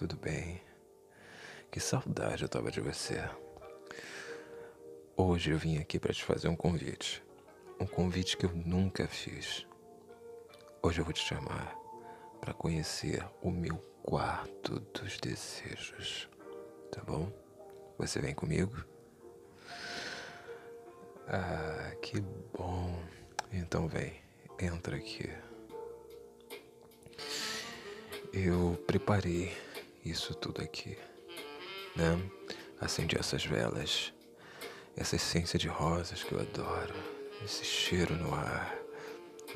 Tudo bem? Que saudade eu tava de você. Hoje eu vim aqui para te fazer um convite. Um convite que eu nunca fiz. Hoje eu vou te chamar para conhecer o meu quarto dos desejos. Tá bom? Você vem comigo? Ah, que bom. Então vem, entra aqui. Eu preparei isso tudo aqui, né? Acendi essas velas, essa essência de rosas que eu adoro, esse cheiro no ar,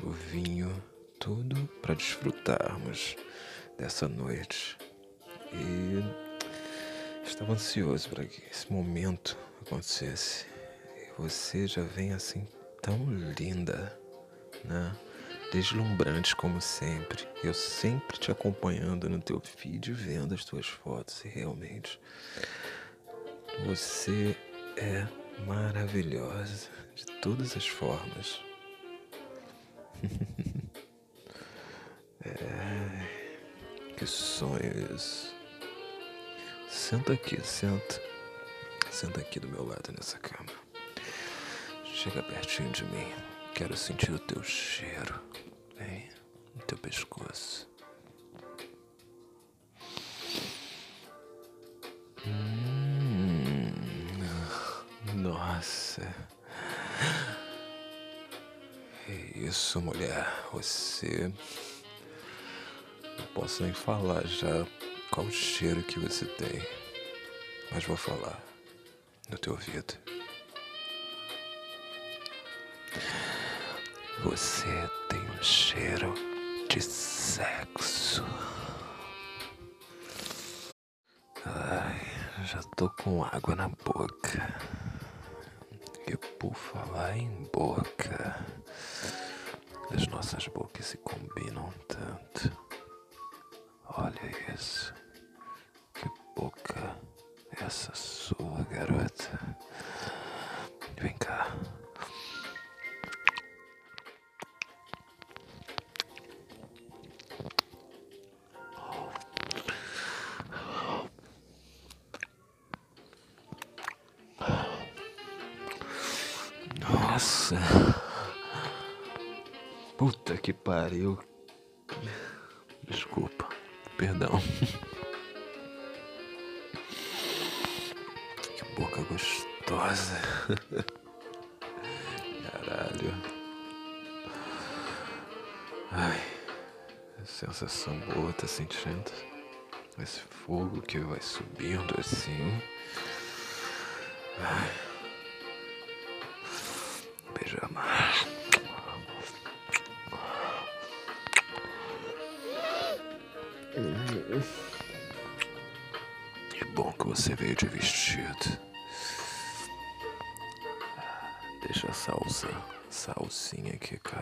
o vinho, tudo para desfrutarmos dessa noite. E estava ansioso para que esse momento acontecesse. E você já vem assim tão linda, né? Deslumbrante como sempre. Eu sempre te acompanhando no teu feed, vendo as tuas fotos e realmente você é maravilhosa de todas as formas. é, que sonho isso. Senta aqui, senta. Senta aqui do meu lado nessa cama. Chega pertinho de mim. Quero sentir o teu cheiro. Vem no teu pescoço. Hum, nossa. É isso, mulher. Você. Não posso nem falar já qual o cheiro que você tem. Mas vou falar no teu ouvido. Você tem um cheiro de sexo. Ai, já tô com água na boca. E por falar em boca, as nossas bocas se combinam tanto. Olha isso. Que boca é essa sua, garota? Vem cá. Pariu. Desculpa. Perdão. Que boca gostosa. Caralho. Ai. Sensação boa, tá sentindo? Esse fogo que vai subindo assim. Ai. De vestido. Deixa a salsa, salsinha aqui cair,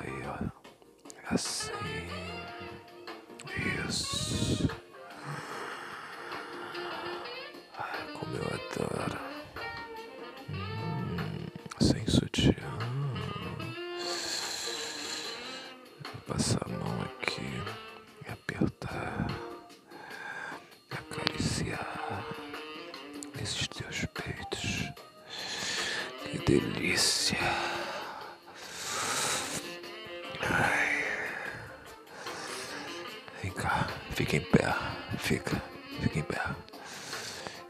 fica, fica em pé.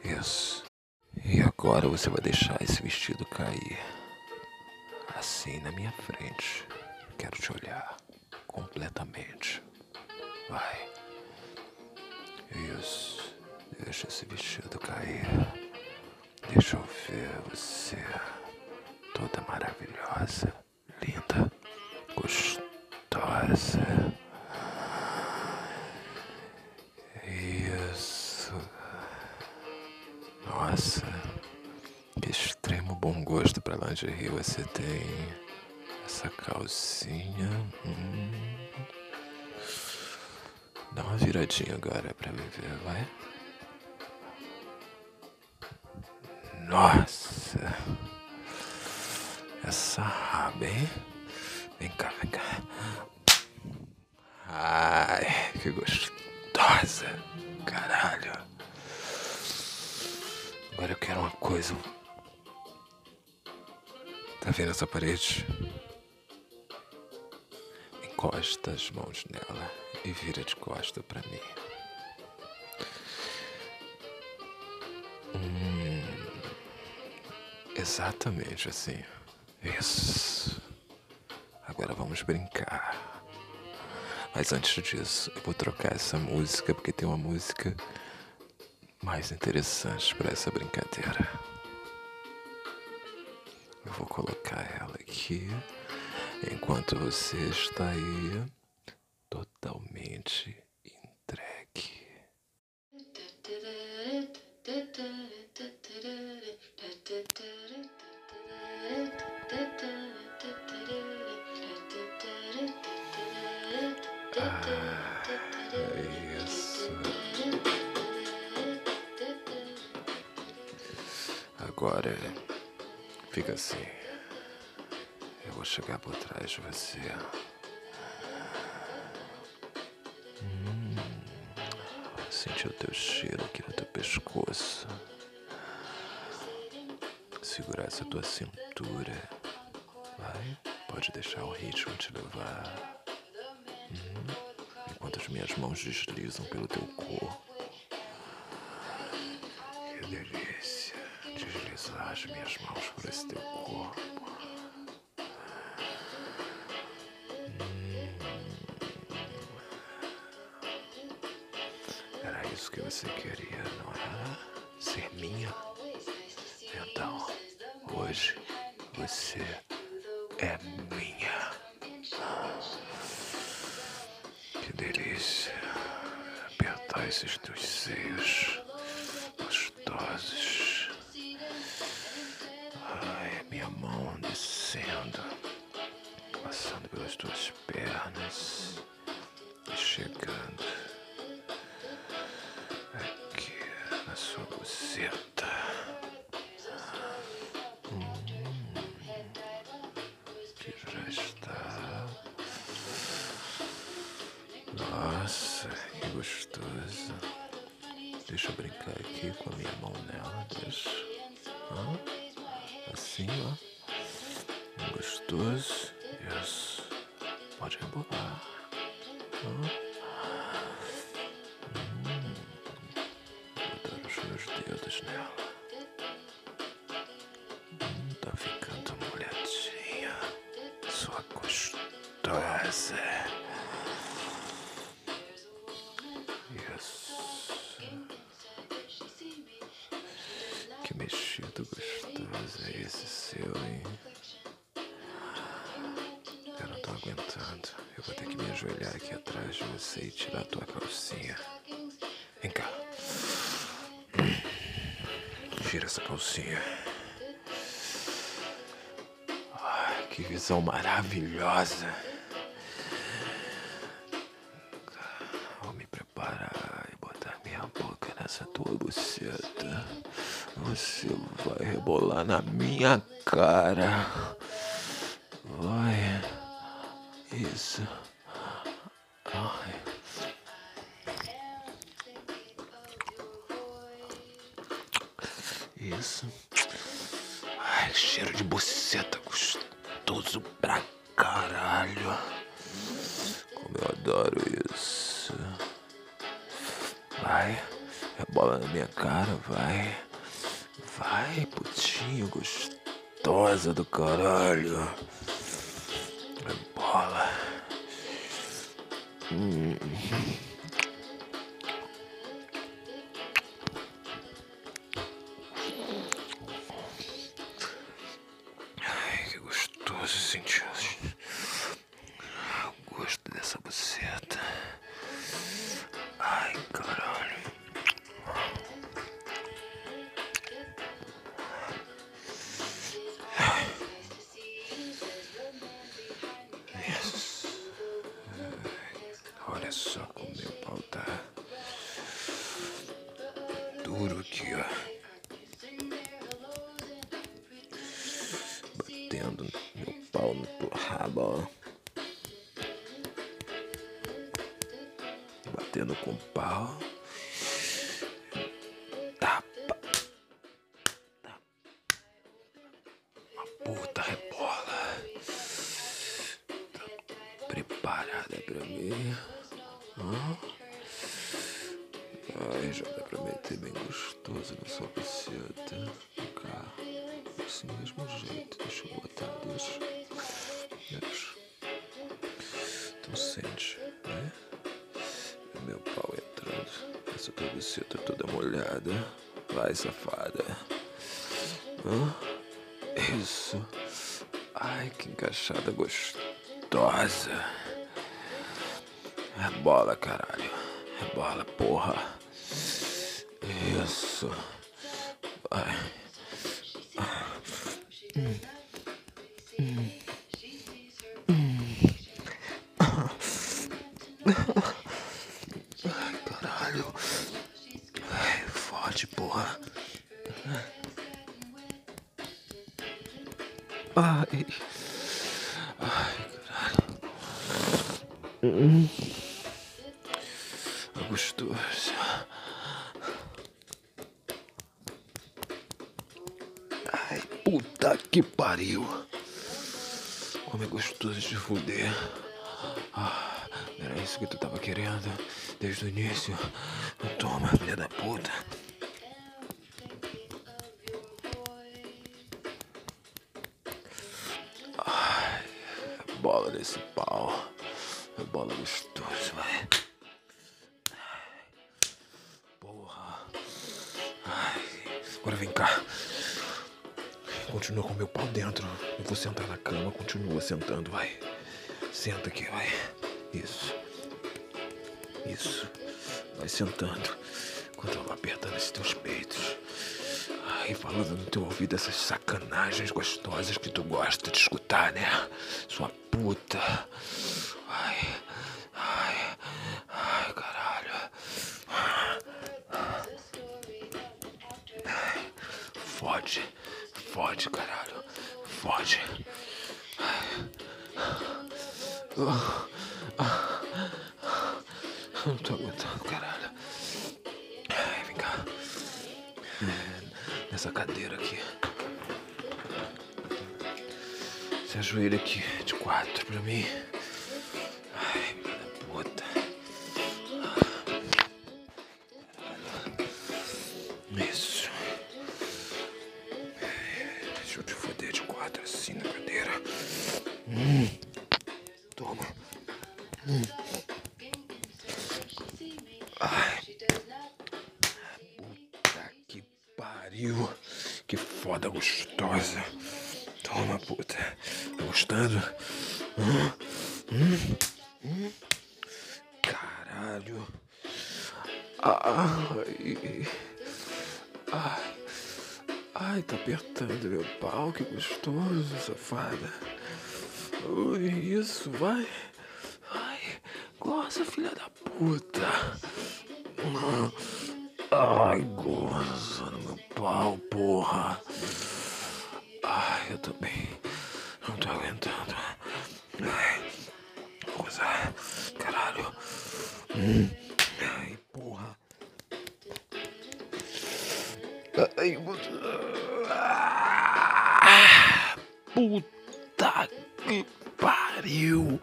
Isso. E agora você vai deixar esse vestido cair. Assim na minha frente. Quero te olhar completamente. Vai. Isso. Deixa esse vestido cair. Deixa eu ver você. Toda maravilhosa, linda, gostosa. Lingerie você tem. Essa calcinha. Hum. Dá uma viradinha agora pra me ver, vai. Nossa, essa raba, hein? Vem cá, vem cá. Ai, que gostosa. Tá vendo essa parede? Encosta as mãos nela e vira de costa para mim. Hum, exatamente assim. Isso. Agora vamos brincar. Mas antes disso, eu vou trocar essa música porque tem uma música mais interessante para essa brincadeira. Vou colocar ela aqui enquanto você está aí totalmente entregue. Ah, isso. Agora fica assim. Eu vou chegar por trás de você. Hum, sentir o teu cheiro aqui no teu pescoço. Segurar essa tua cintura. Vai, pode deixar o ritmo te levar. Hum, enquanto as minhas mãos deslizam pelo teu corpo. Que delícia minhas mãos por esse teu corpo. Era isso que você queria, não era? Ser minha? Então, hoje você é minha. Que delícia apertar esses teus seios mexido gostoso é esse seu, hein? Eu não tô aguentando. Eu vou ter que me ajoelhar aqui atrás de você e tirar a tua calcinha. Vem cá. Tira essa calcinha. Ai, que visão maravilhosa. Vou me preparar e botar minha boca nessa tua buceta. Você vai rebolar na minha cara. Vai. Isso. Só como meu pau tá duro aqui, ó. Batendo meu pau no teu rabo, ó. Batendo com pau. Vai, safada. Isso. Ai, que encaixada gostosa. É bola, caralho. É bola, porra. Forte, porra. Ai. Ai, caralho. É gostoso. Ai, puta que pariu. Como é gostoso de fuder. Ah, era isso que tu tava querendo desde o início. Toma, filha da puta. Desse pau. É bola gostoso, vai. Porra. Ai, agora vem cá. Continua com meu pau dentro. Eu vou sentar na cama, continua sentando, vai. Senta aqui, vai. Isso. Isso. Vai sentando. Enquanto eu apertando esses teus peitos. Ai, falando no teu ouvido essas sacanagens gostosas que tu gosta de escutar, né? Sua puta. Ai, ai, ai, caralho. Fode, fode, caralho. Fode. Não tô aguentando, caralho. Ai, vem cá. Nessa cadeira aqui. Se ajoelha aqui de quatro pra mim. Ai, puta que pariu.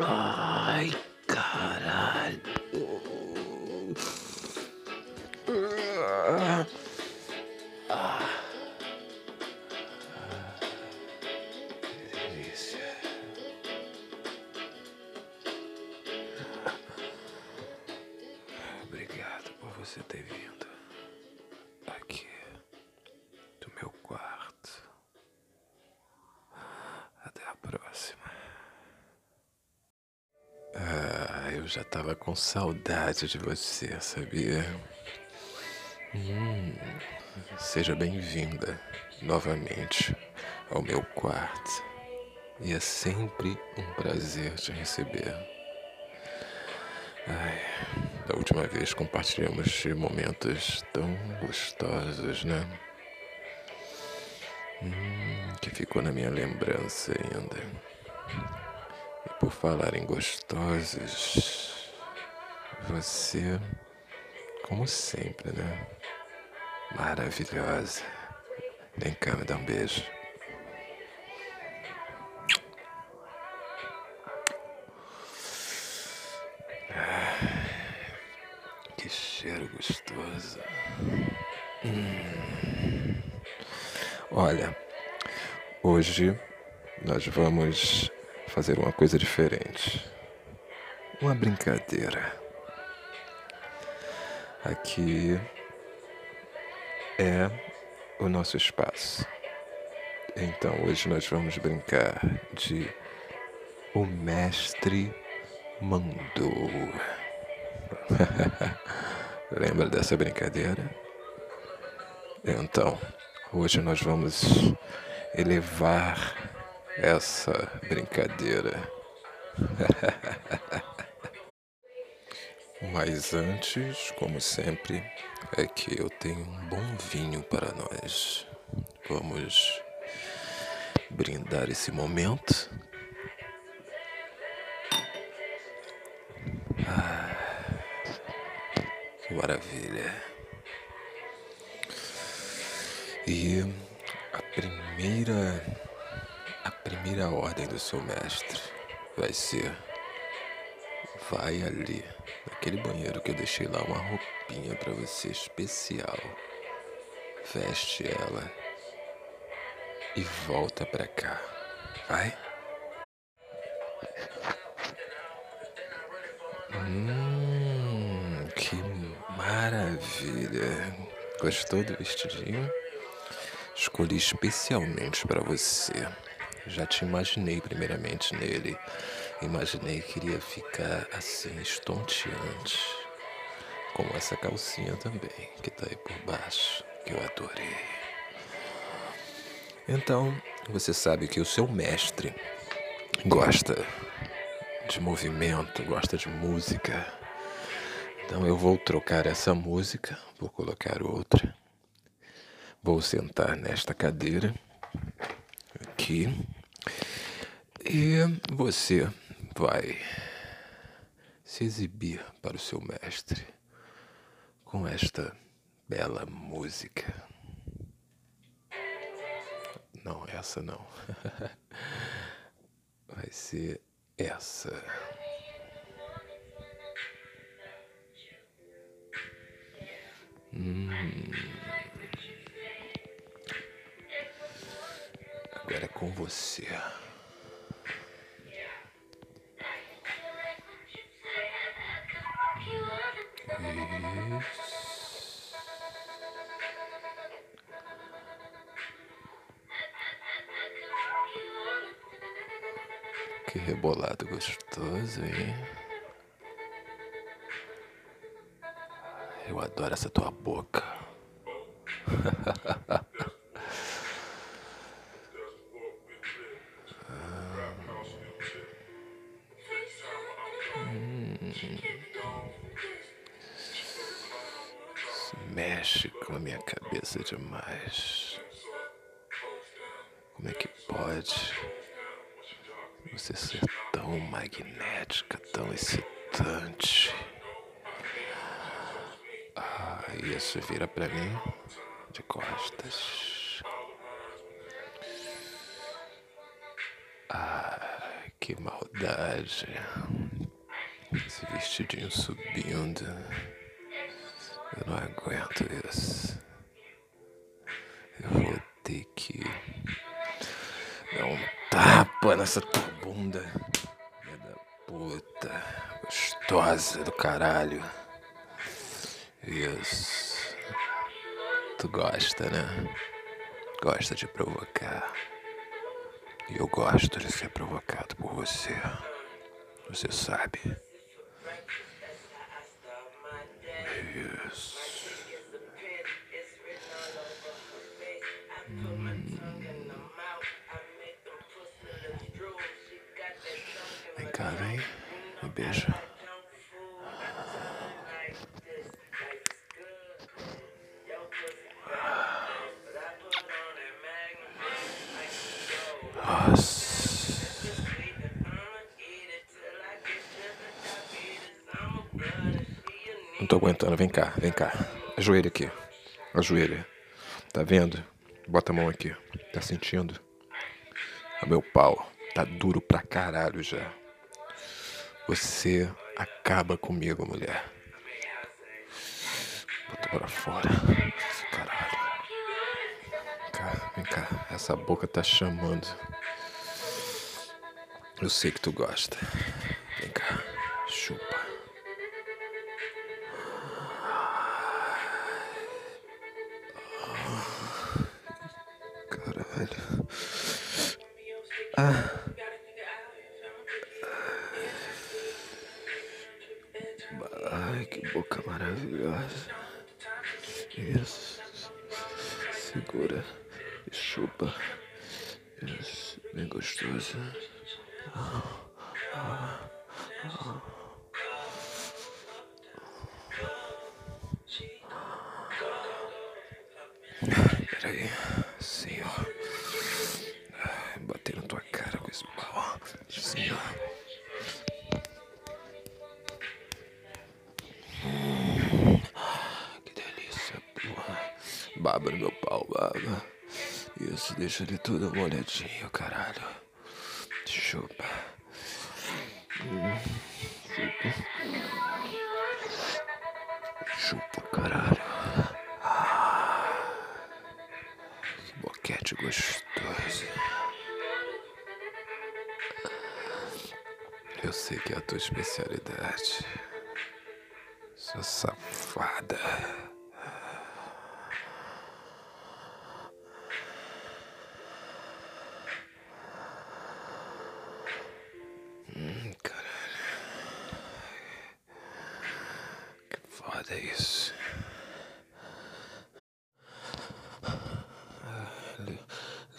Ai, caralho. Tava com saudade de você, sabia? Hum, seja bem-vinda novamente ao meu quarto. E é sempre um prazer te receber. Ai, da última vez compartilhamos momentos tão gostosos, né? Hum, que ficou na minha lembrança ainda. E por falar em gostosos, você, como sempre, né? Maravilhosa. Vem cá, me dá um beijo. cheiro gostoso. Hum. Olha, hoje nós vamos fazer uma coisa diferente. Uma brincadeira. Aqui é o nosso espaço. Então hoje nós vamos brincar de O Mestre Mandou. Lembra dessa brincadeira? Então, hoje nós vamos elevar essa brincadeira. Mas antes, como sempre, é que eu tenho um bom vinho para nós. Vamos brindar esse momento. Ah, que maravilha. E a primeira a primeira ordem do seu mestre vai ser vai ali naquele banheiro que eu deixei lá uma roupinha para você especial. Veste ela e volta pra cá. Vai? Hum, que maravilha. Gostou do vestidinho? Escolhi especialmente para você. Já te imaginei primeiramente nele. Imaginei que iria ficar assim estonteante. Como essa calcinha também, que tá aí por baixo, que eu adorei. Então, você sabe que o seu mestre gosta de movimento, gosta de música. Então eu vou trocar essa música, vou colocar outra. Vou sentar nesta cadeira aqui. E você vai se exibir para o seu mestre com esta bela música. Não, essa não. Vai ser essa. Hum. Agora é com você. Que rebolado gostoso, hein? Eu adoro essa tua boca. cabeça demais. Como é que pode? Você ser tão magnética, tão excitante. Ah, isso vira pra mim de costas. Ah, que maldade. Esse vestidinho subindo. Eu não aguento isso. Eu vou ter que dar um tapa nessa tua bunda. Filha da puta. Gostosa do caralho. Isso. Tu gosta, né? Gosta de provocar. E eu gosto de ser provocado por você. Você sabe. Isso. Nossa. Não tô aguentando. Vem cá, vem cá. Ajoelha aqui. Ajoelha. Tá vendo? Bota a mão aqui. Tá sentindo? O meu pau tá duro pra caralho já. Você acaba comigo, mulher. Bota pra fora. Caralho. Vem cá, vem cá. Essa boca tá chamando. Eu sei que tu gosta. Boca maravilhosa. Isso. Segura e chupa. Isso. Bem gostoso. Peraí. Baba no meu pau, baba. Isso, deixa ele tudo molhadinho, caralho. Chupa. Chupa. Chupa, caralho. Que boquete gostoso. Eu sei que é a tua especialidade.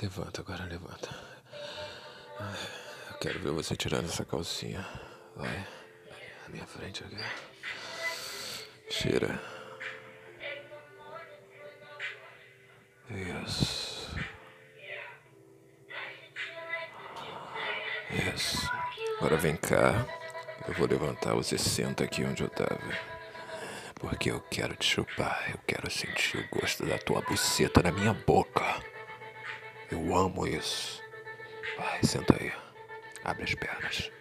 Levanta agora, levanta. Eu quero ver você tirando essa calcinha. Vai. Na minha frente aqui. Tira. Isso. Isso. Agora vem cá. Eu vou levantar. Você senta aqui onde eu tava. Porque eu quero te chupar. Eu quero sentir o gosto da tua buceta na minha boca. Amo isso. Vai, senta aí. Abre as pernas.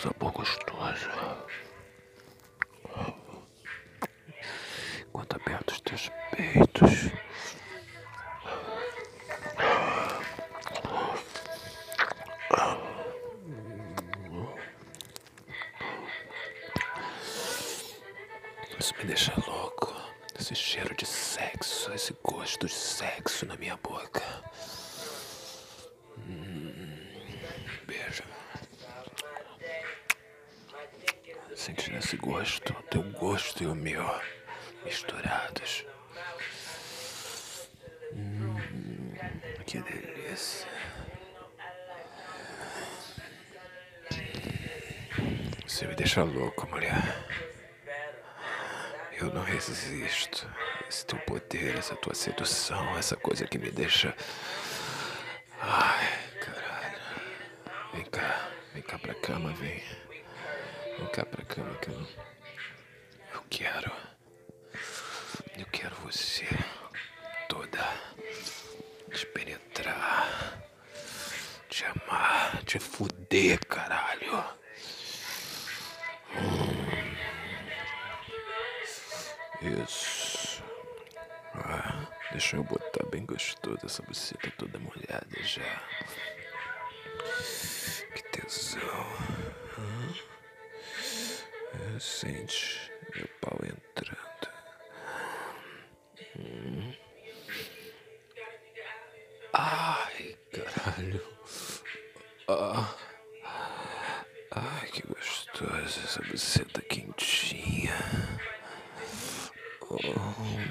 Esse teu sabor deixa louco, mulher. Eu não resisto. Esse teu poder, essa tua sedução, essa coisa que me deixa. Ai, caralho. Vem cá, vem cá pra cama, vem. Vem cá pra cama que eu. Eu deixa eu botar bem gostoso essa buceta toda molhada já. Que tesão. É, sente meu pau entrando. Ai, caralho. Ah. Ai, que gostoso essa buceta quentinha. Ai,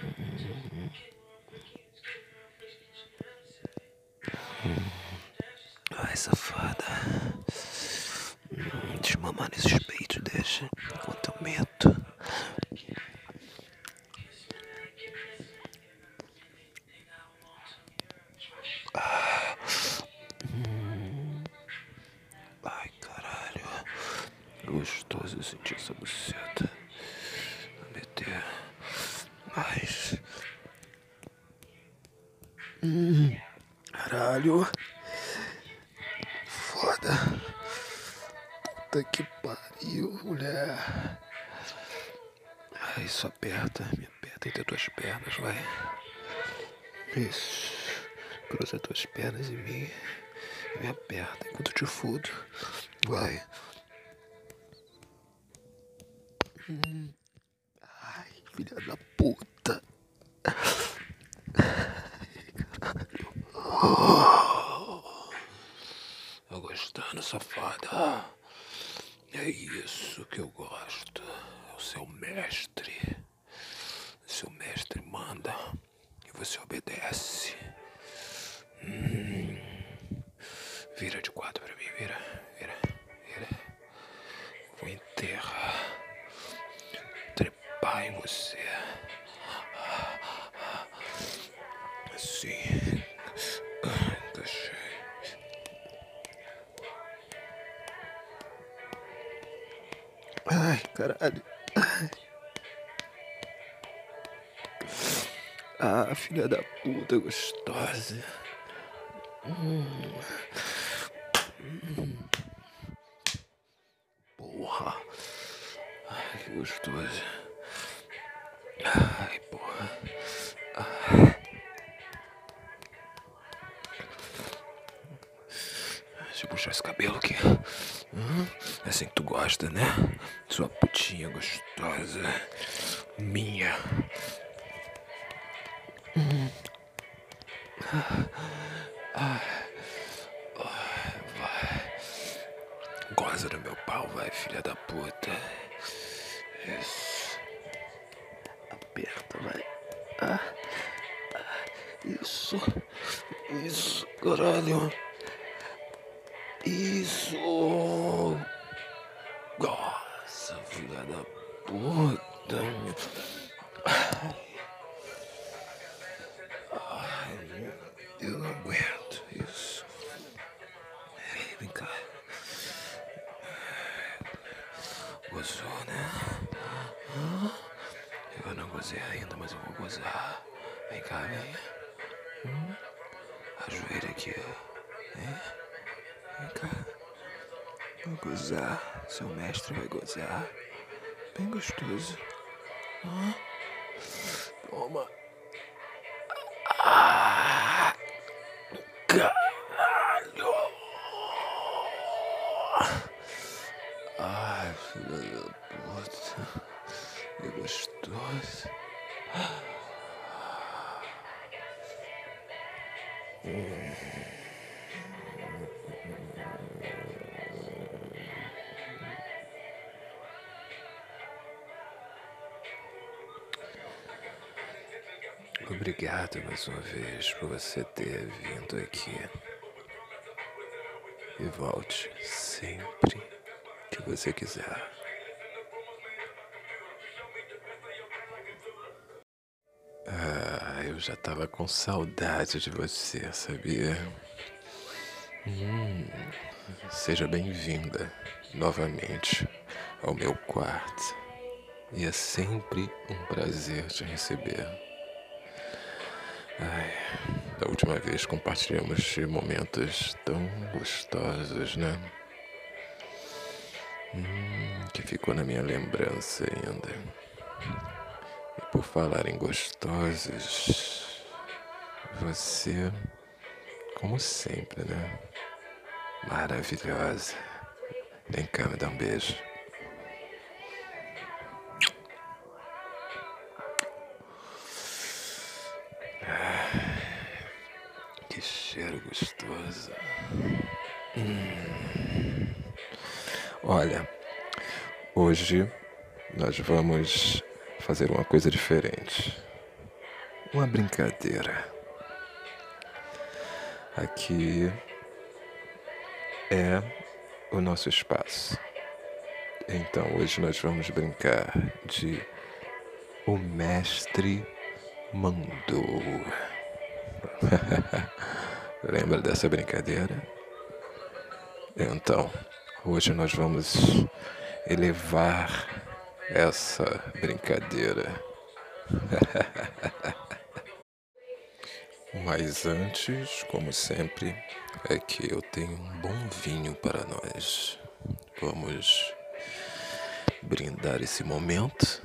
Isso. Cruza tuas pernas em mim. Me aperta enquanto eu te fudo. Vai. Hum. Ai, filha da puta. Tô gostando, safada. É isso que eu gosto. É o seu mestre. Seu mestre manda e você obedece. Filha da puta gostosa. Hum. Goza do meu pau, vai, filha da puta. Isso. Aperta, vai. Ah. Ah. Isso. Isso, caralho. Gostoso. Obrigado mais uma vez por você ter vindo aqui. E volte sempre que você quiser. Ah, eu já tava com saudade de você, sabia? Hum, seja bem-vinda novamente ao meu quarto. E é sempre um prazer te receber. Ai, da última vez compartilhamos momentos tão gostosos, né? Hum, que ficou na minha lembrança ainda. E por falar em gostosos, você, como sempre, né? Maravilhosa. Vem cá, me dá um beijo. Olha, hoje nós vamos fazer uma coisa diferente. Uma brincadeira. Aqui é o nosso espaço. Então hoje nós vamos brincar de O Mestre Mandou. Lembra dessa brincadeira? Então, hoje nós vamos elevar essa brincadeira. Mas antes, como sempre, é que eu tenho um bom vinho para nós. Vamos brindar esse momento.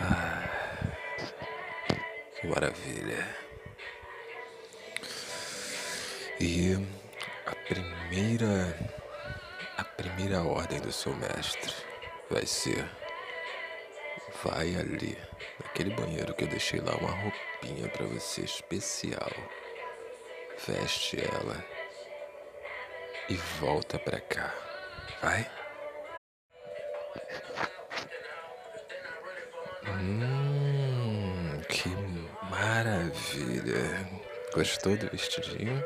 Ah, que maravilha. E a primeira a primeira ordem do seu mestre vai ser vai ali naquele banheiro que eu deixei lá uma roupinha para você especial. Veste ela e volta pra cá. Vai. Hum, que maravilha. Gostou do vestidinho?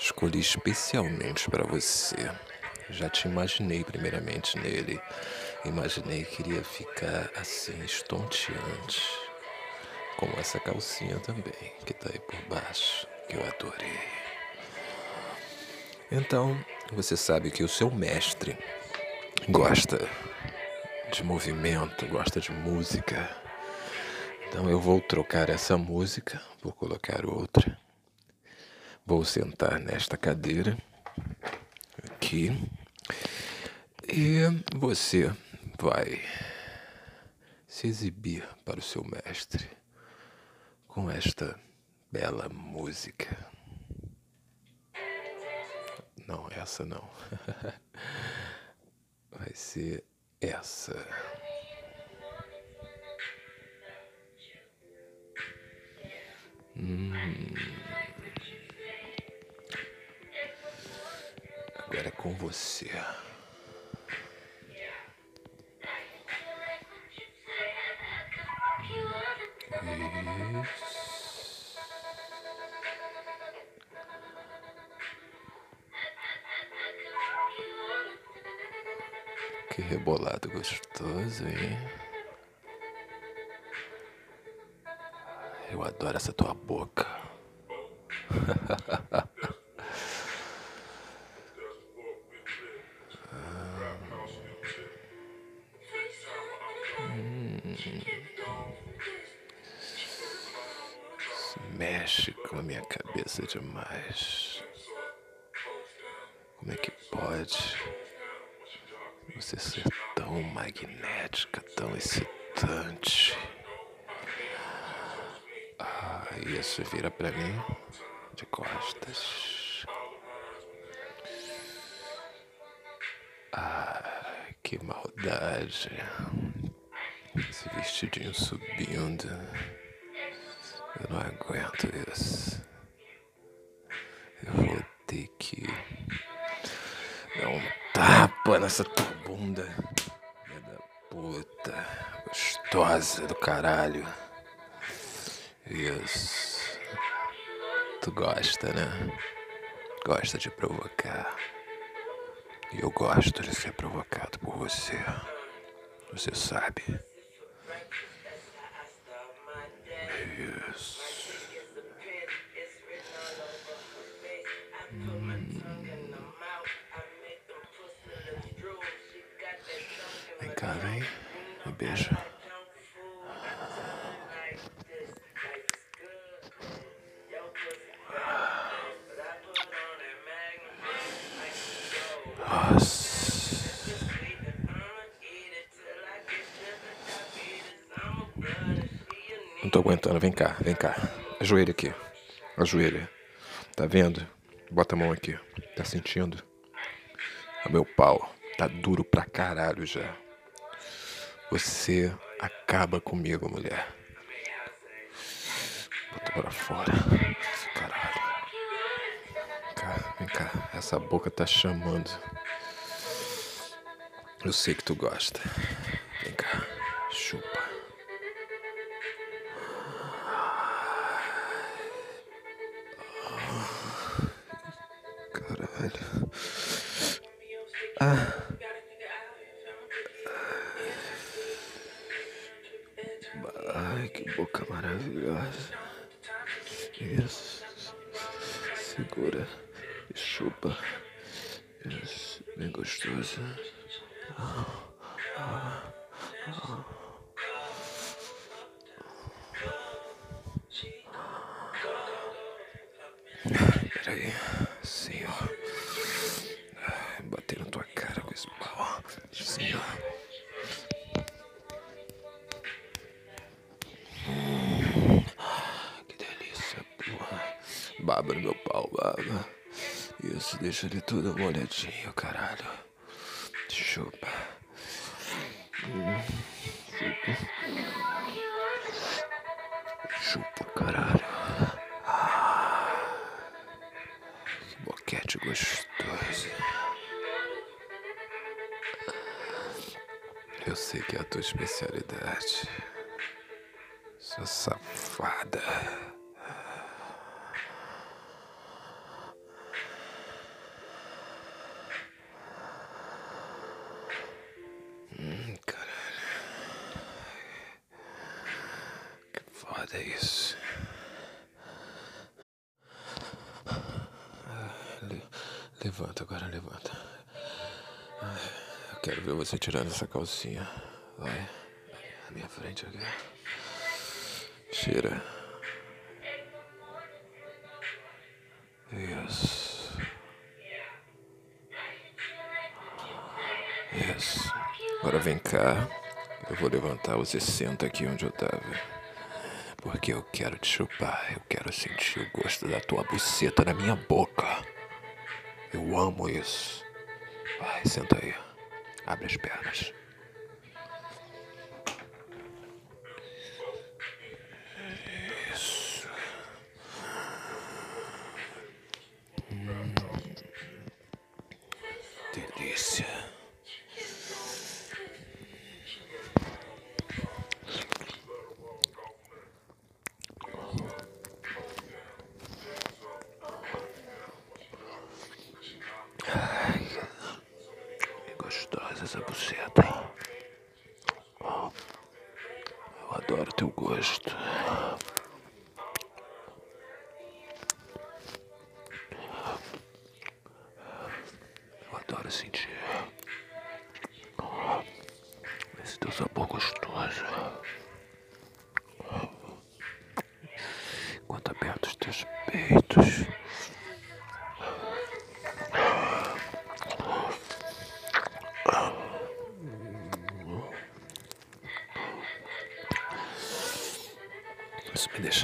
Escolhi especialmente para você. Já te imaginei primeiramente nele. Imaginei que iria ficar assim, estonteante. Como essa calcinha também, que tá aí por baixo, que eu adorei. Então, você sabe que o seu mestre gosta de movimento, gosta de música. Então eu vou trocar essa música, vou colocar outra. Vou sentar nesta cadeira aqui e você vai se exibir para o seu mestre com esta bela música. Não, essa não. Vai ser essa. Hum. Agora é com você. Que rebolado gostoso, hein? Eu adoro essa tua boca. demais. Como é que pode? Você ser tão magnética, tão excitante. Ah, isso vira pra mim de costas. Ah, que maldade. Esse vestidinho subindo. Eu não aguento isso. Eu vou ter que dar um tapa nessa tua bunda. Filha da puta. Gostosa do caralho. Isso. Tu gosta, né? Gosta de provocar. E eu gosto de ser provocado por você. Você sabe. Isso. Nossa. Não tô aguentando. Vem cá, vem cá. Ajoelha aqui. Ajoelha. Tá vendo? Bota a mão aqui. Tá sentindo? O meu pau tá duro pra caralho já. Você acaba comigo, mulher. Bota pra fora. Caralho. Cá, vem cá. Essa boca tá chamando. Eu sei que tu gosta. Peraí. Sim, ó. Bater na tua cara com esse pau. Sim, ó. Que delícia, porra. Baba no meu pau, baba. Isso, deixa ele tudo molhadinho, caralho. Chupa. Especialidade. Sua safada. Hum, caralho. Que foda isso. Le- levanta agora, levanta. Eu quero ver você tirando essa calcinha. Vai. Na minha frente aqui. Tira. Isso. Isso. Agora vem cá. Eu vou levantar. Você senta aqui onde eu tava. Porque eu quero te chupar. Eu quero sentir o gosto da tua buceta na minha boca. Eu amo isso. Vai, senta aí. Abre as pernas.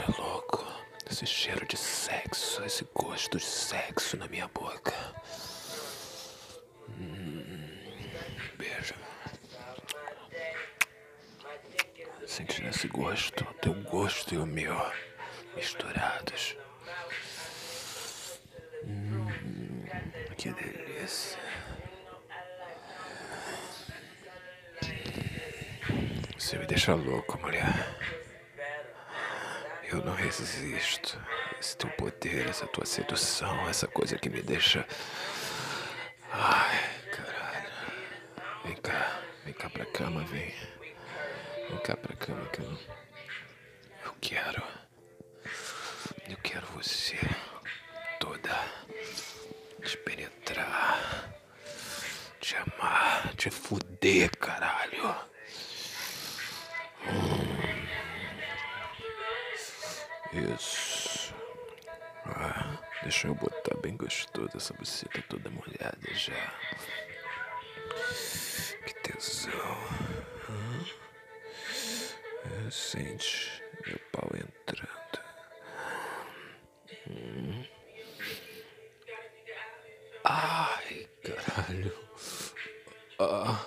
Deixa louco. Esse cheiro de sexo, esse gosto de sexo na minha boca. Hum, beijo. Sentindo esse gosto, teu gosto e o meu misturados. Hum, que delícia. Você me deixa louco, mulher. Eu não resisto. Esse teu poder, essa tua sedução, essa coisa que me deixa. Ai, caralho. Vem cá, vem cá pra cama, vem. Vem cá pra cama que eu. Eu quero. Eu quero você toda. Te penetrar. Te amar. Te fuder, caralho. Deixa eu botar bem gostoso essa buceta toda molhada já. Que tesão. Hã? É, sente meu pau entrando. Hum. Ai, caralho. Ah.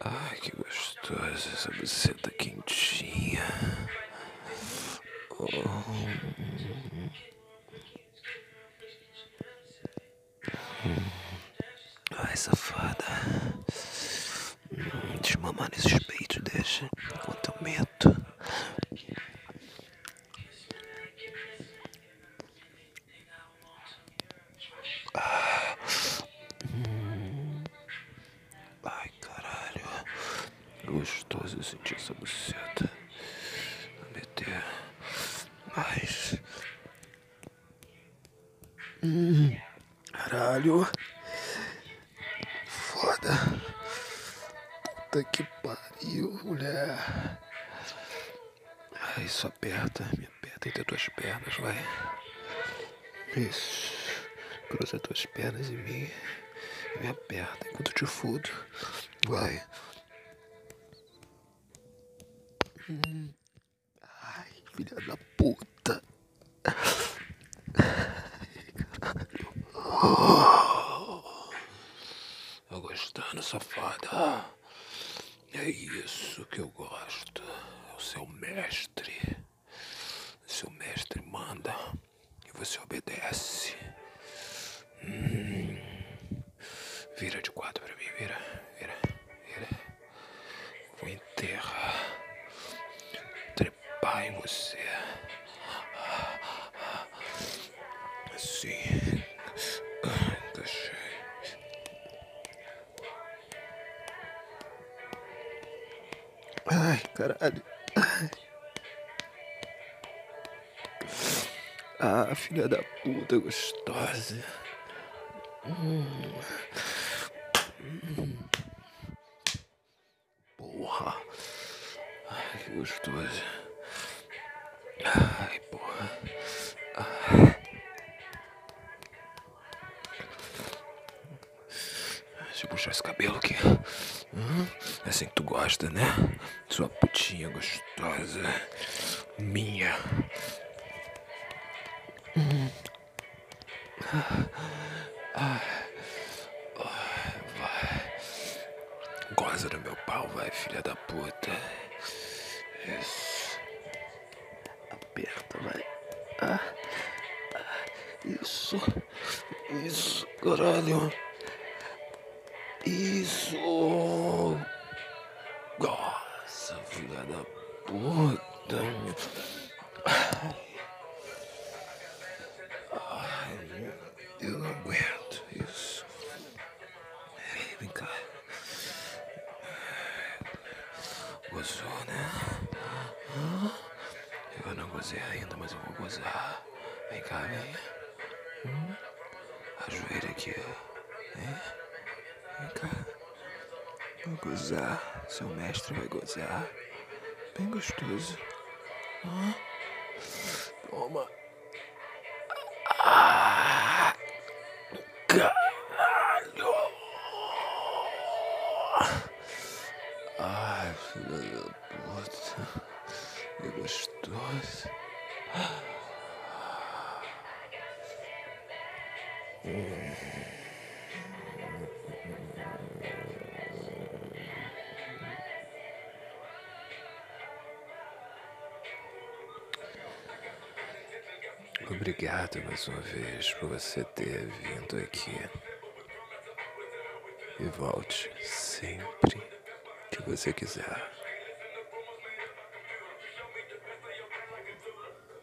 Ai, que gostoso essa buceta quentinha. Ai, safada. Isso. Cruza as tuas pernas em mim. Me aperta enquanto eu te fudo. Vai. Ai, filha da puta. Tô gostando, safada. É isso que eu gosto. É o seu mestre. Seu mestre você obedece. Filha da puta gostosa. Hum. Isso. Nossa, filha da puta. Seu mestre vai gozar. Bem gostoso. Hã? Mais uma vez por você ter vindo aqui. E volte sempre que você quiser.